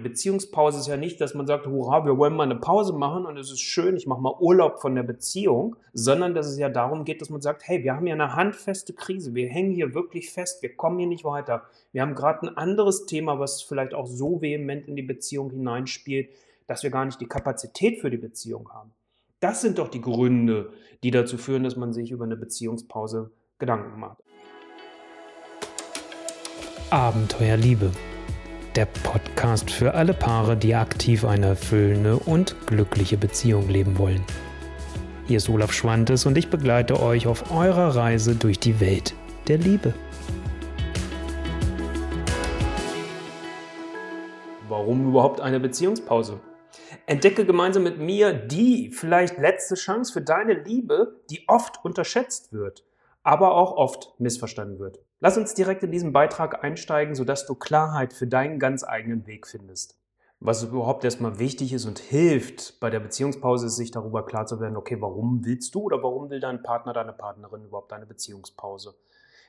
Beziehungspause ist ja nicht, dass man sagt, hurra, wir wollen mal eine Pause machen und es ist schön, ich mache mal Urlaub von der Beziehung, sondern dass es ja darum geht, dass man sagt, hey, wir haben ja eine handfeste Krise, wir hängen hier wirklich fest, wir kommen hier nicht weiter. Wir haben gerade ein anderes Thema, was vielleicht auch so vehement in die Beziehung hineinspielt, dass wir gar nicht die Kapazität für die Beziehung haben. Das sind doch die Gründe, die dazu führen, dass man sich über eine Beziehungspause Gedanken macht. Abenteuer Liebe der Podcast für alle Paare, die aktiv eine erfüllende und glückliche Beziehung leben wollen. Hier ist Olaf Schwantes und ich begleite euch auf eurer Reise durch die Welt der Liebe. Warum überhaupt eine Beziehungspause? Entdecke gemeinsam mit mir die vielleicht letzte Chance für deine Liebe, die oft unterschätzt wird, aber auch oft missverstanden wird. Lass uns direkt in diesen Beitrag einsteigen, sodass du Klarheit für deinen ganz eigenen Weg findest. Was überhaupt erstmal wichtig ist und hilft bei der Beziehungspause, ist sich darüber klar zu werden, okay, warum willst du oder warum will dein Partner, deine Partnerin überhaupt eine Beziehungspause?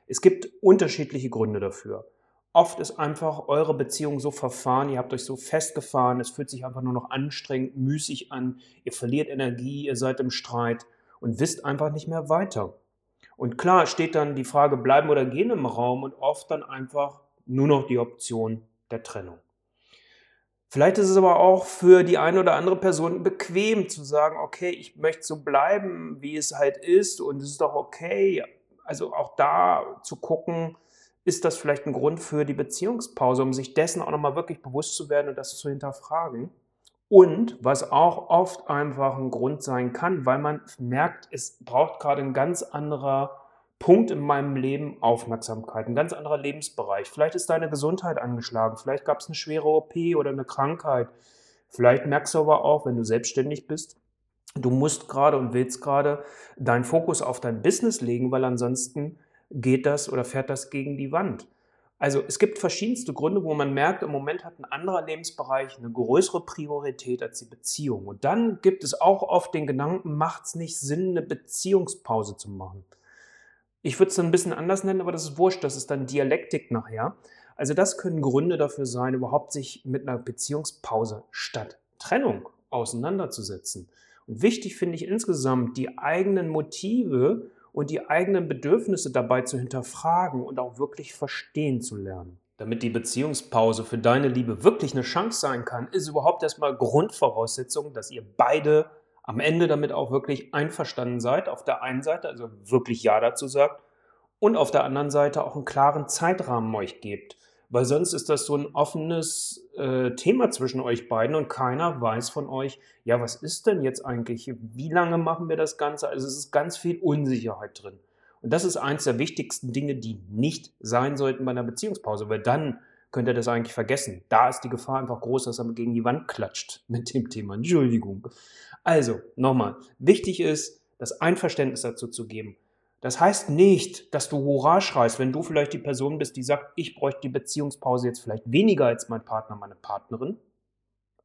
Es gibt unterschiedliche Gründe dafür. Oft ist einfach eure Beziehung so verfahren, ihr habt euch so festgefahren, es fühlt sich einfach nur noch anstrengend, müßig an, ihr verliert Energie, ihr seid im Streit und wisst einfach nicht mehr weiter. Und klar steht dann die Frage, bleiben oder gehen im Raum und oft dann einfach nur noch die Option der Trennung. Vielleicht ist es aber auch für die eine oder andere Person bequem zu sagen, okay, ich möchte so bleiben, wie es halt ist und es ist doch okay. Also auch da zu gucken, ist das vielleicht ein Grund für die Beziehungspause, um sich dessen auch nochmal wirklich bewusst zu werden und das zu hinterfragen. Und was auch oft einfach ein Grund sein kann, weil man merkt, es braucht gerade ein ganz anderer Punkt in meinem Leben Aufmerksamkeit, ein ganz anderer Lebensbereich. Vielleicht ist deine Gesundheit angeschlagen, vielleicht gab es eine schwere OP oder eine Krankheit. Vielleicht merkst du aber auch, wenn du selbstständig bist, du musst gerade und willst gerade deinen Fokus auf dein Business legen, weil ansonsten geht das oder fährt das gegen die Wand. Also es gibt verschiedenste Gründe, wo man merkt, im Moment hat ein anderer Lebensbereich eine größere Priorität als die Beziehung. Und dann gibt es auch oft den Gedanken, macht es nicht Sinn, eine Beziehungspause zu machen. Ich würde es dann ein bisschen anders nennen, aber das ist wurscht, das ist dann Dialektik nachher. Also das können Gründe dafür sein, überhaupt sich mit einer Beziehungspause statt Trennung auseinanderzusetzen. Und wichtig finde ich insgesamt, die eigenen Motive und die eigenen Bedürfnisse dabei zu hinterfragen und auch wirklich verstehen zu lernen. Damit die Beziehungspause für deine Liebe wirklich eine Chance sein kann, ist überhaupt erstmal Grundvoraussetzung, dass ihr beide am Ende damit auch wirklich einverstanden seid. Auf der einen Seite, also wirklich Ja dazu sagt, und auf der anderen Seite auch einen klaren Zeitrahmen euch gebt weil sonst ist das so ein offenes äh, Thema zwischen euch beiden und keiner weiß von euch, ja, was ist denn jetzt eigentlich, wie lange machen wir das Ganze? Also es ist ganz viel Unsicherheit drin. Und das ist eins der wichtigsten Dinge, die nicht sein sollten bei einer Beziehungspause, weil dann könnt ihr das eigentlich vergessen. Da ist die Gefahr einfach groß, dass er gegen die Wand klatscht mit dem Thema. Entschuldigung. Also, nochmal, wichtig ist, das Einverständnis dazu zu geben. Das heißt nicht, dass du Hurra schreist, wenn du vielleicht die Person bist, die sagt, ich bräuchte die Beziehungspause jetzt vielleicht weniger als mein Partner, meine Partnerin.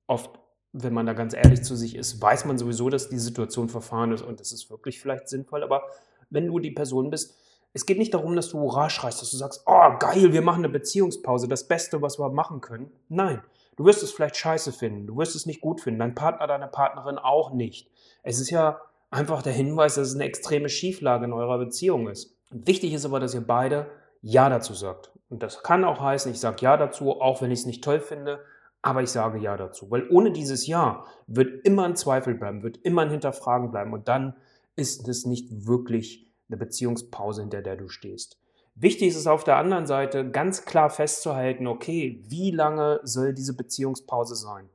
Oft, wenn man da ganz ehrlich zu sich ist, weiß man sowieso, dass die Situation verfahren ist und das ist wirklich vielleicht sinnvoll. Aber wenn du die Person bist, es geht nicht darum, dass du Hurra schreist, dass du sagst, oh geil, wir machen eine Beziehungspause, das Beste, was wir machen können. Nein, du wirst es vielleicht scheiße finden, du wirst es nicht gut finden, dein Partner, deine Partnerin auch nicht. Es ist ja einfach der Hinweis, dass es eine extreme Schieflage in eurer Beziehung ist. Wichtig ist aber, dass ihr beide Ja dazu sagt. Und das kann auch heißen, ich sage Ja dazu, auch wenn ich es nicht toll finde, aber ich sage Ja dazu. Weil ohne dieses Ja wird immer ein Zweifel bleiben, wird immer ein Hinterfragen bleiben und dann ist es nicht wirklich eine Beziehungspause, hinter der du stehst. Wichtig ist es auf der anderen Seite ganz klar festzuhalten, okay, wie lange soll diese Beziehungspause sein?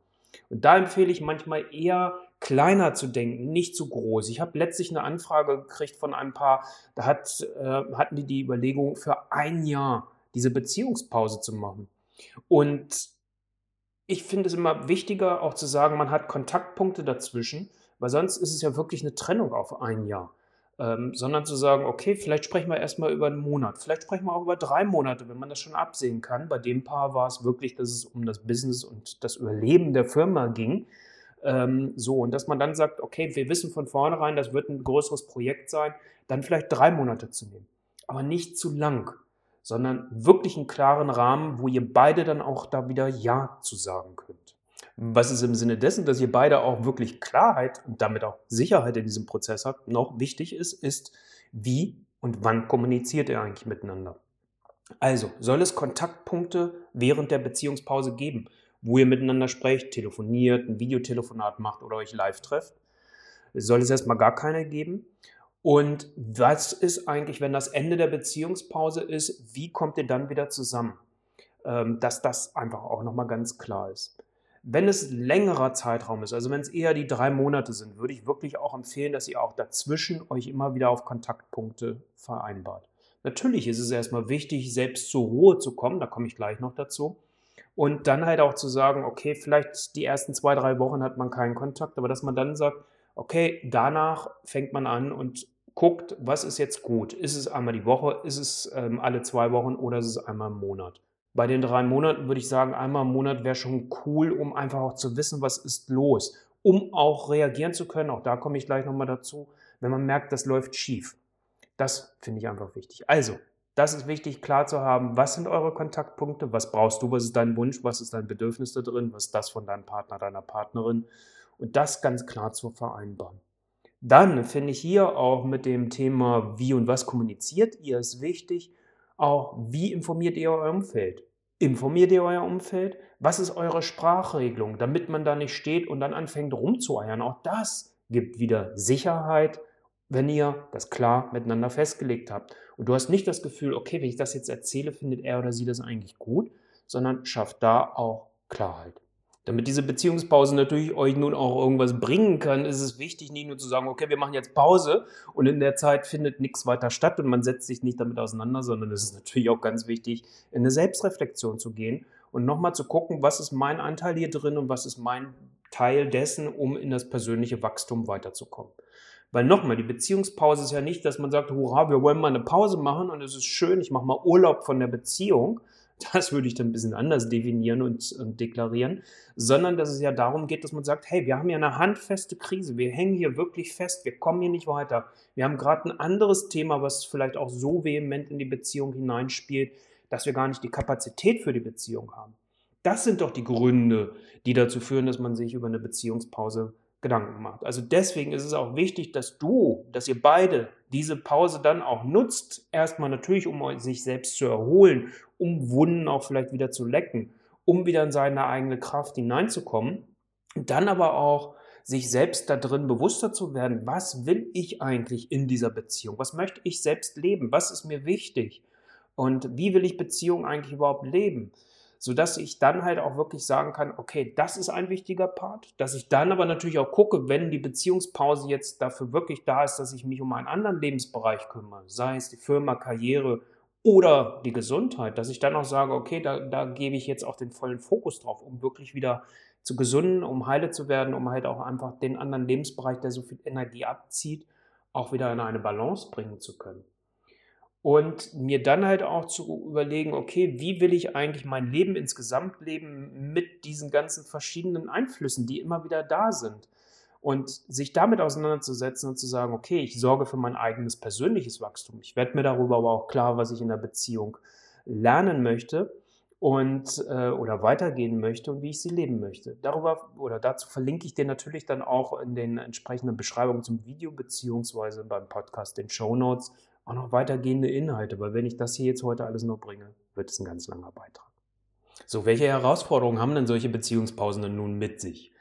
Und da empfehle ich manchmal eher kleiner zu denken, nicht zu groß. Ich habe letztlich eine Anfrage gekriegt von ein paar, da hat, äh, hatten die die Überlegung, für ein Jahr diese Beziehungspause zu machen. Und ich finde es immer wichtiger, auch zu sagen, man hat Kontaktpunkte dazwischen, weil sonst ist es ja wirklich eine Trennung auf ein Jahr. Ähm, sondern zu sagen, okay, vielleicht sprechen wir erstmal über einen Monat, vielleicht sprechen wir auch über drei Monate, wenn man das schon absehen kann. Bei dem Paar war es wirklich, dass es um das Business und das Überleben der Firma ging. Ähm, so, und dass man dann sagt, okay, wir wissen von vornherein, das wird ein größeres Projekt sein, dann vielleicht drei Monate zu nehmen. Aber nicht zu lang, sondern wirklich einen klaren Rahmen, wo ihr beide dann auch da wieder Ja zu sagen könnt. Was ist im Sinne dessen, dass ihr beide auch wirklich Klarheit und damit auch Sicherheit in diesem Prozess habt, noch wichtig ist, ist, wie und wann kommuniziert ihr eigentlich miteinander. Also, soll es Kontaktpunkte während der Beziehungspause geben, wo ihr miteinander sprecht, telefoniert, ein Videotelefonat macht oder euch live trefft? Soll es erstmal gar keine geben? Und was ist eigentlich, wenn das Ende der Beziehungspause ist, wie kommt ihr dann wieder zusammen? Ähm, dass das einfach auch nochmal ganz klar ist. Wenn es längerer Zeitraum ist, also wenn es eher die drei Monate sind, würde ich wirklich auch empfehlen, dass ihr auch dazwischen euch immer wieder auf Kontaktpunkte vereinbart. Natürlich ist es erstmal wichtig, selbst zur Ruhe zu kommen, da komme ich gleich noch dazu. Und dann halt auch zu sagen, okay, vielleicht die ersten zwei, drei Wochen hat man keinen Kontakt, aber dass man dann sagt, okay, danach fängt man an und guckt, was ist jetzt gut? Ist es einmal die Woche, ist es ähm, alle zwei Wochen oder ist es einmal im Monat? Bei den drei Monaten würde ich sagen, einmal im Monat wäre schon cool, um einfach auch zu wissen, was ist los, um auch reagieren zu können. Auch da komme ich gleich nochmal dazu, wenn man merkt, das läuft schief. Das finde ich einfach wichtig. Also, das ist wichtig, klar zu haben, was sind eure Kontaktpunkte, was brauchst du, was ist dein Wunsch, was ist dein Bedürfnis da drin, was ist das von deinem Partner, deiner Partnerin und das ganz klar zu vereinbaren. Dann finde ich hier auch mit dem Thema, wie und was kommuniziert ihr, ist wichtig, auch wie informiert ihr euer Umfeld. Informiert ihr euer Umfeld? Was ist eure Sprachregelung, damit man da nicht steht und dann anfängt rumzueiern? Auch das gibt wieder Sicherheit, wenn ihr das klar miteinander festgelegt habt. Und du hast nicht das Gefühl, okay, wenn ich das jetzt erzähle, findet er oder sie das eigentlich gut, sondern schafft da auch Klarheit. Damit diese Beziehungspause natürlich euch nun auch irgendwas bringen kann, ist es wichtig, nicht nur zu sagen, okay, wir machen jetzt Pause und in der Zeit findet nichts weiter statt und man setzt sich nicht damit auseinander, sondern es ist natürlich auch ganz wichtig, in eine Selbstreflexion zu gehen und nochmal zu gucken, was ist mein Anteil hier drin und was ist mein Teil dessen, um in das persönliche Wachstum weiterzukommen. Weil nochmal, die Beziehungspause ist ja nicht, dass man sagt, hurra, wir wollen mal eine Pause machen und es ist schön, ich mache mal Urlaub von der Beziehung. Das würde ich dann ein bisschen anders definieren und, und deklarieren, sondern dass es ja darum geht, dass man sagt, hey, wir haben ja eine handfeste Krise, wir hängen hier wirklich fest, wir kommen hier nicht weiter. Wir haben gerade ein anderes Thema, was vielleicht auch so vehement in die Beziehung hineinspielt, dass wir gar nicht die Kapazität für die Beziehung haben. Das sind doch die Gründe, die dazu führen, dass man sich über eine Beziehungspause Gedanken macht. Also deswegen ist es auch wichtig, dass du, dass ihr beide diese Pause dann auch nutzt. Erstmal natürlich, um sich selbst zu erholen, um Wunden auch vielleicht wieder zu lecken, um wieder in seine eigene Kraft hineinzukommen. Dann aber auch sich selbst da drin bewusster zu werden, was will ich eigentlich in dieser Beziehung? Was möchte ich selbst leben? Was ist mir wichtig? Und wie will ich Beziehung eigentlich überhaupt leben? Sodass ich dann halt auch wirklich sagen kann, okay, das ist ein wichtiger Part, dass ich dann aber natürlich auch gucke, wenn die Beziehungspause jetzt dafür wirklich da ist, dass ich mich um einen anderen Lebensbereich kümmere, sei es die Firma, Karriere oder die Gesundheit, dass ich dann auch sage, okay, da, da gebe ich jetzt auch den vollen Fokus drauf, um wirklich wieder zu gesunden, um heile zu werden, um halt auch einfach den anderen Lebensbereich, der so viel Energie abzieht, auch wieder in eine Balance bringen zu können und mir dann halt auch zu überlegen, okay, wie will ich eigentlich mein Leben insgesamt leben mit diesen ganzen verschiedenen Einflüssen, die immer wieder da sind. Und sich damit auseinanderzusetzen und zu sagen, okay, ich sorge für mein eigenes persönliches Wachstum. Ich werde mir darüber aber auch klar, was ich in der Beziehung lernen möchte und äh, oder weitergehen möchte und wie ich sie leben möchte. Darüber oder dazu verlinke ich dir natürlich dann auch in den entsprechenden Beschreibungen zum Video beziehungsweise beim Podcast den Show Notes auch noch weitergehende Inhalte, weil wenn ich das hier jetzt heute alles noch bringe, wird es ein ganz langer Beitrag. So, welche Herausforderungen haben denn solche Beziehungspausen denn nun mit sich?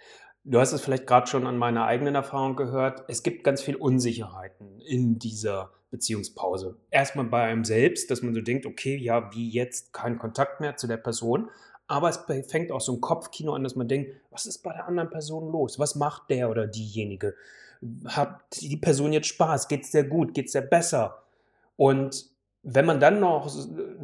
Du hast es vielleicht gerade schon an meiner eigenen Erfahrung gehört. Es gibt ganz viel Unsicherheiten in dieser Beziehungspause. Erstmal bei einem selbst, dass man so denkt, okay, ja, wie jetzt kein Kontakt mehr zu der Person. Aber es fängt auch so ein Kopfkino an, dass man denkt, was ist bei der anderen Person los? Was macht der oder diejenige? Hat die Person jetzt Spaß? Geht es sehr gut? Geht es sehr besser? Und wenn man dann noch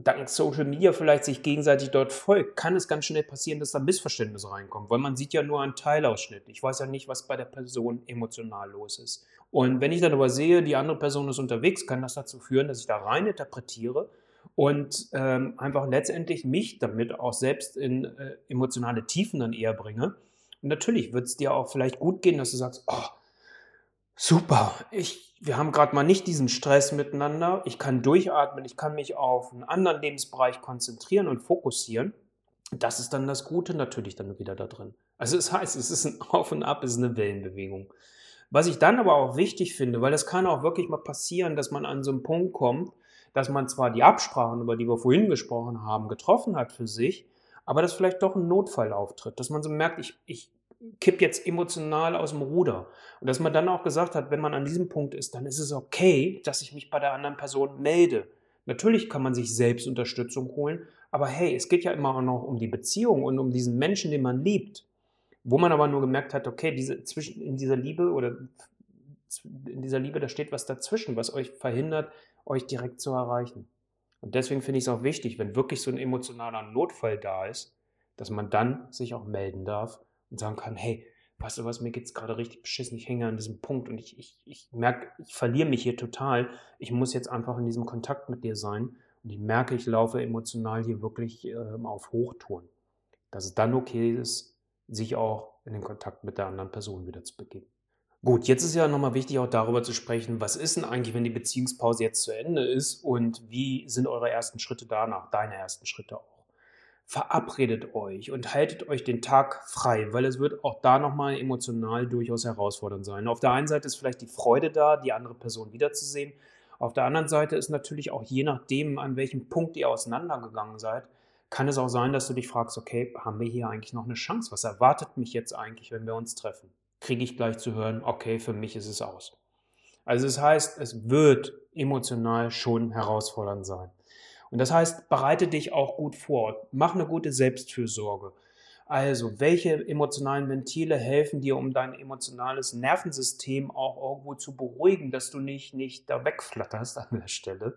dank Social Media vielleicht sich gegenseitig dort folgt, kann es ganz schnell passieren, dass da Missverständnisse reinkommen, weil man sieht ja nur einen Teilausschnitt. Ich weiß ja nicht, was bei der Person emotional los ist. Und wenn ich dann aber sehe, die andere Person ist unterwegs, kann das dazu führen, dass ich da rein interpretiere und ähm, einfach letztendlich mich damit auch selbst in äh, emotionale Tiefen dann eher bringe. Und natürlich wird es dir auch vielleicht gut gehen, dass du sagst, oh, super, ich, wir haben gerade mal nicht diesen Stress miteinander, ich kann durchatmen, ich kann mich auf einen anderen Lebensbereich konzentrieren und fokussieren. das ist dann das Gute natürlich dann wieder da drin. Also es heißt, es ist ein Auf und Ab, es ist eine Wellenbewegung. Was ich dann aber auch wichtig finde, weil das kann auch wirklich mal passieren, dass man an so einen Punkt kommt, dass man zwar die Absprachen, über die wir vorhin gesprochen haben, getroffen hat für sich, aber dass vielleicht doch ein Notfall auftritt, dass man so merkt, ich, ich kipp jetzt emotional aus dem Ruder. Und dass man dann auch gesagt hat, wenn man an diesem Punkt ist, dann ist es okay, dass ich mich bei der anderen Person melde. Natürlich kann man sich selbst Unterstützung holen, aber hey, es geht ja immer auch noch um die Beziehung und um diesen Menschen, den man liebt. Wo man aber nur gemerkt hat, okay, diese, zwischen, in dieser Liebe oder in dieser Liebe, da steht was dazwischen, was euch verhindert, euch direkt zu erreichen. Und deswegen finde ich es auch wichtig, wenn wirklich so ein emotionaler Notfall da ist, dass man dann sich auch melden darf und sagen kann, hey, weißt du was, mir geht es gerade richtig beschissen, ich hänge an diesem Punkt und ich, ich, ich merke, ich verliere mich hier total. Ich muss jetzt einfach in diesem Kontakt mit dir sein und ich merke, ich laufe emotional hier wirklich äh, auf Hochtouren. Dass es dann okay ist, sich auch in den Kontakt mit der anderen Person wieder zu begeben. Gut, jetzt ist ja nochmal wichtig, auch darüber zu sprechen, was ist denn eigentlich, wenn die Beziehungspause jetzt zu Ende ist und wie sind eure ersten Schritte danach, deine ersten Schritte auch verabredet euch und haltet euch den Tag frei, weil es wird auch da nochmal emotional durchaus herausfordernd sein. Auf der einen Seite ist vielleicht die Freude da, die andere Person wiederzusehen. Auf der anderen Seite ist natürlich auch je nachdem, an welchem Punkt ihr auseinandergegangen seid, kann es auch sein, dass du dich fragst, okay, haben wir hier eigentlich noch eine Chance? Was erwartet mich jetzt eigentlich, wenn wir uns treffen? Kriege ich gleich zu hören, okay, für mich ist es aus. Also es das heißt, es wird emotional schon herausfordernd sein. Und das heißt, bereite dich auch gut vor. Mach eine gute Selbstfürsorge. Also, welche emotionalen Ventile helfen dir, um dein emotionales Nervensystem auch irgendwo zu beruhigen, dass du nicht, nicht da wegflatterst an der Stelle?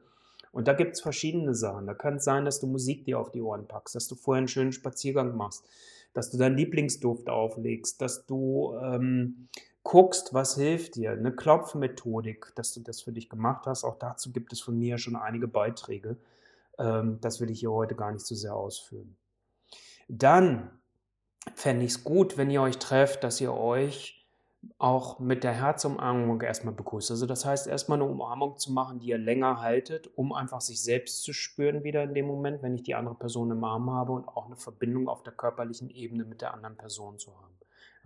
Und da gibt es verschiedene Sachen. Da kann es sein, dass du Musik dir auf die Ohren packst, dass du vorher einen schönen Spaziergang machst, dass du deinen Lieblingsduft auflegst, dass du ähm, guckst, was hilft dir. Eine Klopfmethodik, dass du das für dich gemacht hast. Auch dazu gibt es von mir schon einige Beiträge. Ähm, das will ich hier heute gar nicht so sehr ausführen. Dann fände ich es gut, wenn ihr euch trefft, dass ihr euch auch mit der Herzumarmung erstmal begrüßt. Also das heißt, erstmal eine Umarmung zu machen, die ihr länger haltet, um einfach sich selbst zu spüren wieder in dem Moment, wenn ich die andere Person im Arm habe und auch eine Verbindung auf der körperlichen Ebene mit der anderen Person zu haben.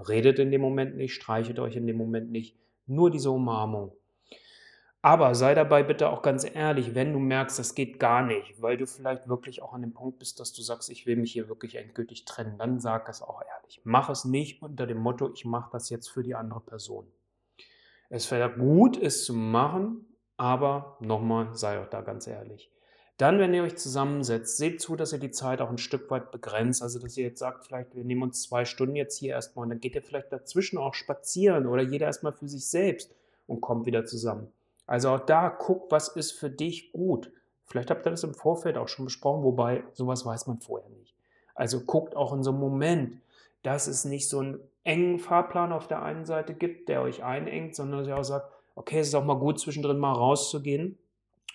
Redet in dem Moment nicht, streichelt euch in dem Moment nicht, nur diese Umarmung. Aber sei dabei bitte auch ganz ehrlich, wenn du merkst, das geht gar nicht, weil du vielleicht wirklich auch an dem Punkt bist, dass du sagst, ich will mich hier wirklich endgültig trennen, dann sag es auch ehrlich. Mach es nicht unter dem Motto, ich mache das jetzt für die andere Person. Es wäre gut, es zu machen, aber nochmal, sei auch da ganz ehrlich. Dann, wenn ihr euch zusammensetzt, seht zu, dass ihr die Zeit auch ein Stück weit begrenzt. Also, dass ihr jetzt sagt, vielleicht, wir nehmen uns zwei Stunden jetzt hier erstmal und dann geht ihr vielleicht dazwischen auch spazieren oder jeder erstmal für sich selbst und kommt wieder zusammen. Also auch da guck, was ist für dich gut. Vielleicht habt ihr das im Vorfeld auch schon besprochen, wobei sowas weiß man vorher nicht. Also guckt auch in so einem Moment, dass es nicht so einen engen Fahrplan auf der einen Seite gibt, der euch einengt, sondern dass ihr auch sagt, okay, es ist auch mal gut, zwischendrin mal rauszugehen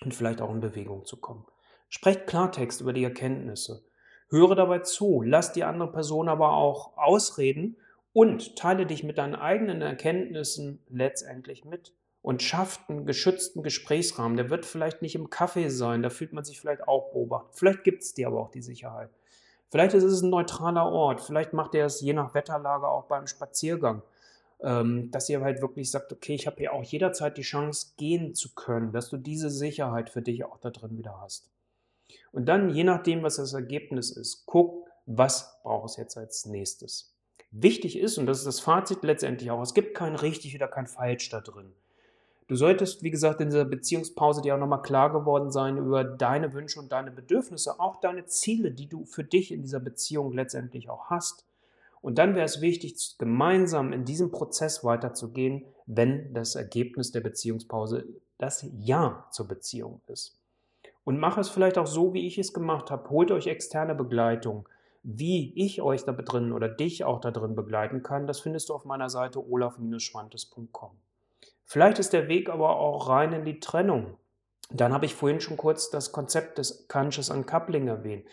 und vielleicht auch in Bewegung zu kommen. Sprecht Klartext über die Erkenntnisse. Höre dabei zu, lass die andere Person aber auch ausreden und teile dich mit deinen eigenen Erkenntnissen letztendlich mit und schafft einen geschützten Gesprächsrahmen. Der wird vielleicht nicht im Café sein, da fühlt man sich vielleicht auch beobachtet. Vielleicht gibt es dir aber auch die Sicherheit. Vielleicht ist es ein neutraler Ort, vielleicht macht ihr es je nach Wetterlage auch beim Spaziergang, ähm, dass ihr halt wirklich sagt, okay, ich habe ja auch jederzeit die Chance, gehen zu können, dass du diese Sicherheit für dich auch da drin wieder hast. Und dann, je nachdem, was das Ergebnis ist, guck, was braucht es jetzt als nächstes. Wichtig ist, und das ist das Fazit letztendlich auch, es gibt kein richtig oder kein falsch da drin. Du solltest, wie gesagt, in dieser Beziehungspause dir auch nochmal klar geworden sein über deine Wünsche und deine Bedürfnisse, auch deine Ziele, die du für dich in dieser Beziehung letztendlich auch hast. Und dann wäre es wichtig, gemeinsam in diesem Prozess weiterzugehen, wenn das Ergebnis der Beziehungspause das Ja zur Beziehung ist. Und mach es vielleicht auch so, wie ich es gemacht habe. Holt euch externe Begleitung. Wie ich euch da drin oder dich auch da drin begleiten kann, das findest du auf meiner Seite olaf-schwantes.com. Vielleicht ist der Weg aber auch rein in die Trennung. Dann habe ich vorhin schon kurz das Konzept des Conscious Uncoupling erwähnt.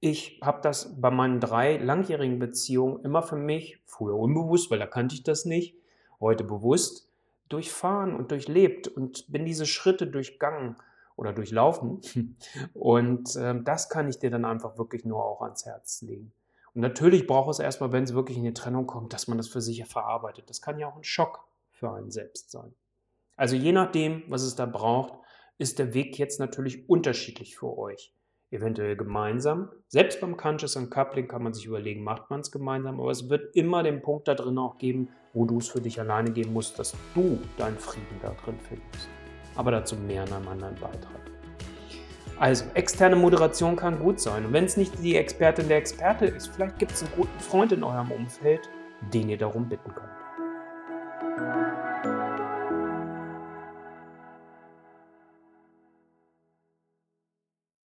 Ich habe das bei meinen drei langjährigen Beziehungen immer für mich, früher unbewusst, weil da kannte ich das nicht, heute bewusst, durchfahren und durchlebt und bin diese Schritte durchgangen. oder durchlaufen. Und äh, das kann ich dir dann einfach wirklich nur auch ans Herz legen. Und natürlich braucht es erstmal, wenn es wirklich in die Trennung kommt, dass man das für sich verarbeitet. Das kann ja auch ein Schock für einen selbst sein. Also je nachdem, was es da braucht, ist der Weg jetzt natürlich unterschiedlich für euch. Eventuell gemeinsam. Selbst beim Conscious Coupling kann man sich überlegen, macht man es gemeinsam, aber es wird immer den Punkt da drin auch geben, wo du es für dich alleine geben musst, dass du deinen Frieden da drin findest. Aber dazu mehr in einem anderen Beitrag. Also, externe Moderation kann gut sein. Und wenn es nicht die Expertin der Experte ist, vielleicht gibt es einen guten Freund in eurem Umfeld, den ihr darum bitten könnt. Thank you.